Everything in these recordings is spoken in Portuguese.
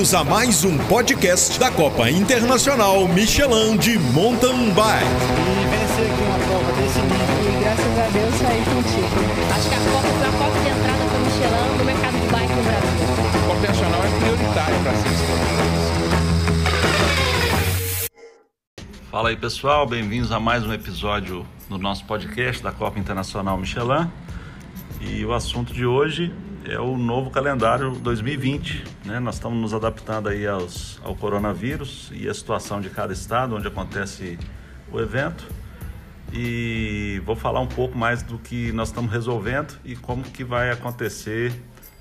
Bem-vindos a mais um podcast da Copa Internacional Michelin de Mountain Bike. E vencer aqui uma prova desse nível e graças a Deus sair contigo. Acho que a Copa foi a porta de entrada para o Michelin no mercado de bike no Brasil. A Copa Nacional é prioritária para ser Fala aí pessoal, bem-vindos a mais um episódio do nosso podcast da Copa Internacional Michelin. E o assunto de hoje é o novo calendário 2020. Né? Nós estamos nos adaptando aí aos, ao coronavírus e a situação de cada estado onde acontece o evento. E vou falar um pouco mais do que nós estamos resolvendo e como que vai acontecer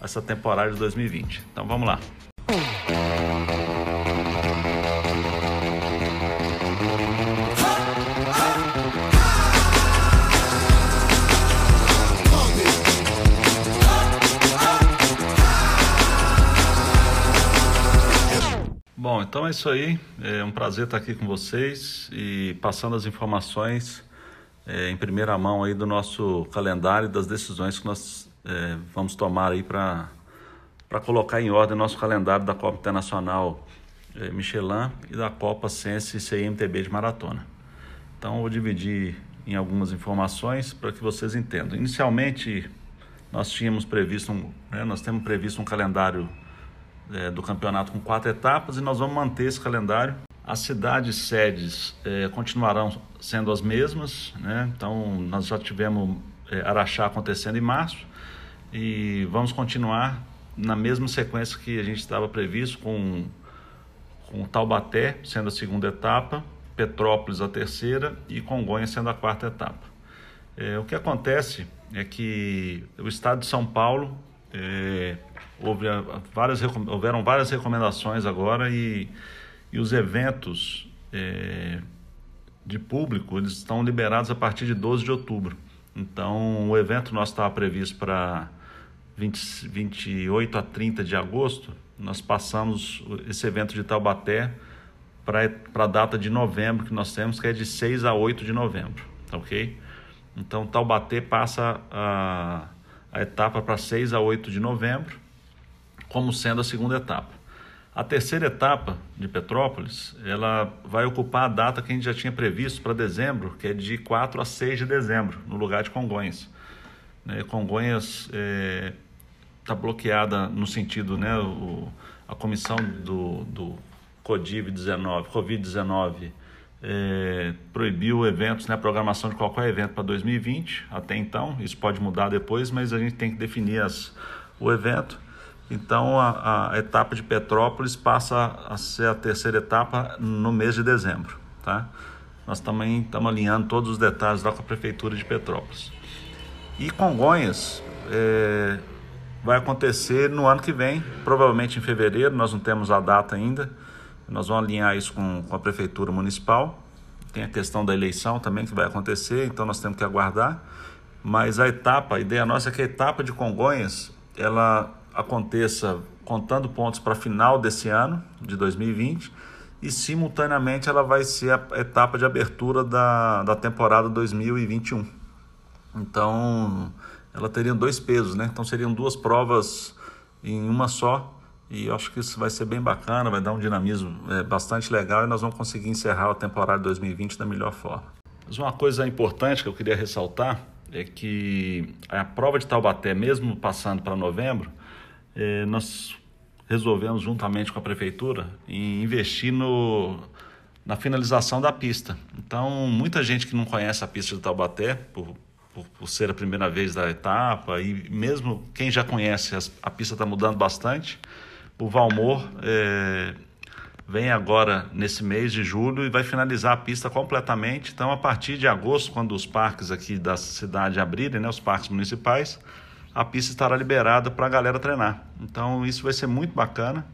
essa temporada de 2020. Então vamos lá. Bom, então é isso aí. É um prazer estar aqui com vocês e passando as informações é, em primeira mão aí do nosso calendário e das decisões que nós é, vamos tomar aí para para colocar em ordem nosso calendário da Copa Internacional é, Michelin e da Copa Sense CMTB de maratona. Então eu vou dividir em algumas informações para que vocês entendam. Inicialmente nós tínhamos previsto um, né, nós temos previsto um calendário é, do campeonato com quatro etapas e nós vamos manter esse calendário. As cidades sedes é, continuarão sendo as mesmas, né? então nós já tivemos é, Araxá acontecendo em março e vamos continuar na mesma sequência que a gente estava previsto com, com Taubaté sendo a segunda etapa, Petrópolis a terceira e Congonhas sendo a quarta etapa. É, o que acontece é que o estado de São Paulo é, houve várias, houveram várias recomendações agora e, e os eventos é, de público eles estão liberados a partir de 12 de outubro. Então, o evento nosso estava previsto para 20, 28 a 30 de agosto. Nós passamos esse evento de Taubaté para a data de novembro que nós temos, que é de 6 a 8 de novembro, tá ok? Então, Taubaté passa a, a etapa para 6 a 8 de novembro como sendo a segunda etapa. A terceira etapa de Petrópolis, ela vai ocupar a data que a gente já tinha previsto para dezembro, que é de 4 a 6 de dezembro, no lugar de Congonhas. Né, Congonhas está é, tá bloqueada no sentido, né, o, a comissão do, do COVID-19, COVID-19 é, proibiu eventos, né, a programação de qualquer evento para 2020, até então, isso pode mudar depois, mas a gente tem que definir as, o evento. Então a, a, etapa de Petrópolis passa a ser a terceira etapa no mês de dezembro. Tá? Nós também estamos alinhando todos os detalhes lá com a Prefeitura de Petrópolis. E Congonhas é, vai acontecer no ano que vem, provavelmente em fevereiro, nós não temos a data ainda. Nós vamos alinhar isso com, com a Prefeitura Municipal. Tem a questão da eleição também que vai acontecer, então nós temos que aguardar. Mas a etapa, a ideia nossa é que a etapa de Congonhas, ela aconteça contando pontos para final desse ano, de 2020, e simultaneamente ela vai ser a etapa de abertura da, da temporada 2021. Então, ela teria dois pesos, né? Então seriam duas provas em uma só, e acho que isso vai ser bem bacana, vai dar um dinamismo é, bastante legal e nós vamos conseguir encerrar a temporada 2020 da melhor forma. Mas uma coisa importante que eu queria ressaltar é que a prova de Taubaté, mesmo passando para novembro, é, nós resolvemos, juntamente com a prefeitura, investir no, na finalização da pista. Então, muita gente que não conhece a pista de Taubaté, por, por, por ser a primeira vez da etapa, e mesmo quem já conhece, a pista está mudando bastante. O Valmor é, vem agora nesse mês de julho e vai finalizar a pista completamente. Então, a partir de agosto, quando os parques aqui da cidade abrirem, né, os parques municipais, a pista estará liberada para a galera treinar. Então isso vai ser muito bacana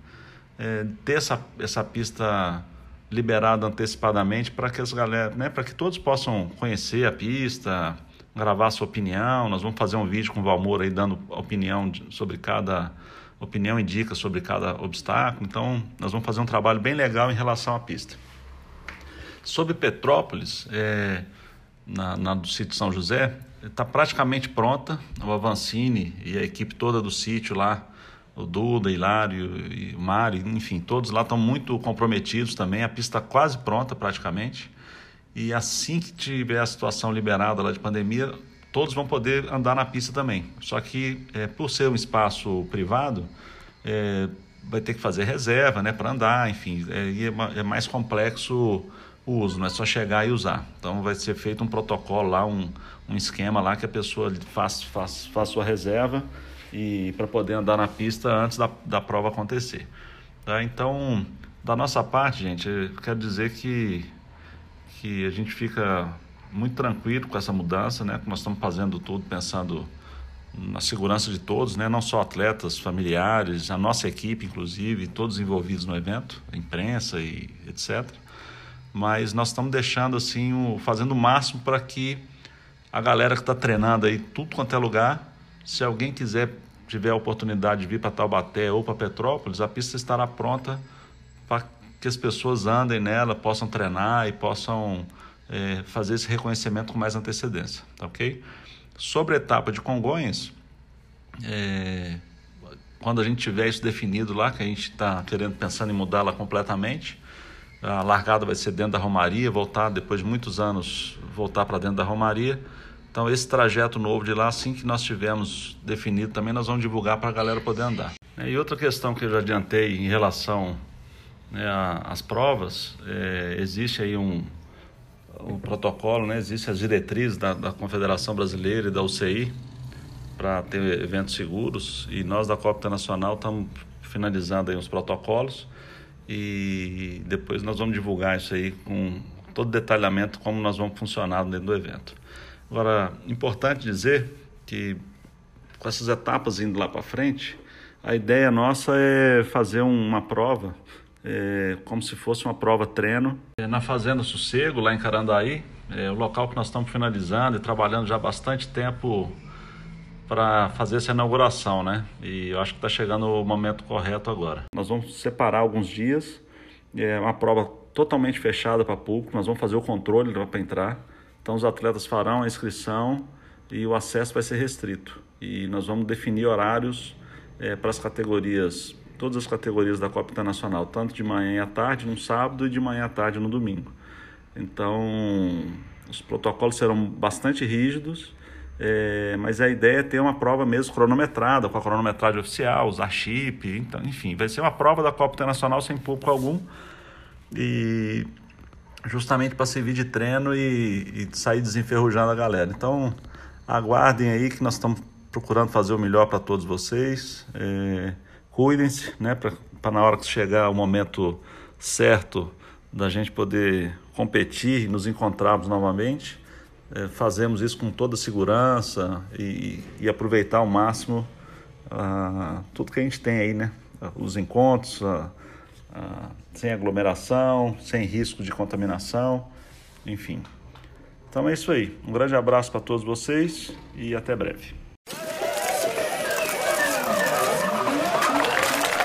é, ter essa, essa pista liberada antecipadamente para que as galera, né, para que todos possam conhecer a pista, gravar sua opinião. Nós vamos fazer um vídeo com o Valmor aí dando opinião sobre cada opinião e dicas sobre cada obstáculo. Então nós vamos fazer um trabalho bem legal em relação à pista. Sobre Petrópolis, é, na, na do sítio São José, está praticamente pronta. O Avancini e a equipe toda do sítio lá o Duda, Hilário e o Mário, enfim, todos lá estão muito comprometidos também. A pista está quase pronta praticamente. E assim que tiver a situação liberada lá de pandemia, todos vão poder andar na pista também. Só que é, por ser um espaço privado, é, vai ter que fazer reserva né, para andar, enfim, é, é, mais complexo o uso, não é só chegar e usar. Então vai ser feito um protocolo lá, um, um esquema lá que a pessoa faz, faz, faz sua reserva e para poder andar na pista antes da, da prova acontecer. Tá? Então, da nossa parte, gente, eu quero dizer que, que a gente fica muito tranquilo com essa mudança, né? Que nós estamos fazendo tudo pensando na segurança de todos, né? Não só atletas, familiares, a nossa equipe, inclusive, todos envolvidos no evento, a imprensa e etc. Mas nós estamos deixando assim, o, fazendo o máximo para que a galera que está treinando aí, tudo quanto é lugar, se alguém quiser, tiver a oportunidade de vir para Taubaté ou para Petrópolis, a pista estará pronta para que as pessoas andem nela, possam treinar e possam é, fazer esse reconhecimento com mais antecedência, tá ok? Sobre a etapa de Congonhas, é, quando a gente tiver isso definido lá, que a gente está querendo pensando em mudá-la completamente, a largada vai ser dentro da Romaria, voltar depois de muitos anos voltar para dentro da Romaria então, esse trajeto novo de lá, assim que nós tivermos definido também, nós vamos divulgar para a galera poder andar. E outra questão que eu já adiantei em relação né, às provas, é, existe aí um, um protocolo, né, existe as diretrizes da, da Confederação Brasileira e da UCI para ter eventos seguros. E nós da Copa Internacional estamos finalizando aí os protocolos. E depois nós vamos divulgar isso aí com todo detalhamento como nós vamos funcionar dentro do evento. Agora, importante dizer que com essas etapas indo lá para frente, a ideia nossa é fazer uma prova é, como se fosse uma prova treino é, na Fazenda Sossego, lá em Carandaí, é o local que nós estamos finalizando e trabalhando já há bastante tempo para fazer essa inauguração, né? E eu acho que está chegando o momento correto agora. Nós vamos separar alguns dias, é uma prova totalmente fechada para público, nós vamos fazer o controle para entrar então os atletas farão a inscrição e o acesso vai ser restrito. E nós vamos definir horários é, para as categorias, todas as categorias da Copa Internacional, tanto de manhã à tarde no sábado e de manhã à tarde no domingo. Então os protocolos serão bastante rígidos, é, mas a ideia é ter uma prova mesmo cronometrada, com a cronometragem oficial, usar chip, então, enfim, vai ser uma prova da Copa Internacional sem público algum. E justamente para servir de treino e, e, sair desenferrujando a galera. Então, aguardem aí que nós estamos procurando fazer o melhor para todos vocês. É, Cuidem-se, né, para na hora que chegar o momento certo da gente poder competir e nos encontrarmos novamente. É, fazemos isso com toda segurança e, e aproveitar ao máximo uh, tudo que a gente tem aí, né? Os encontros, uh, ah, sem aglomeração, sem risco de contaminação, enfim. Então é isso aí. Um grande abraço para todos vocês e até breve.